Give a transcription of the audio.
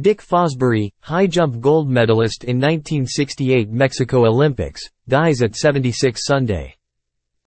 Dick Fosbury, high jump gold medalist in 1968 Mexico Olympics, dies at 76 Sunday.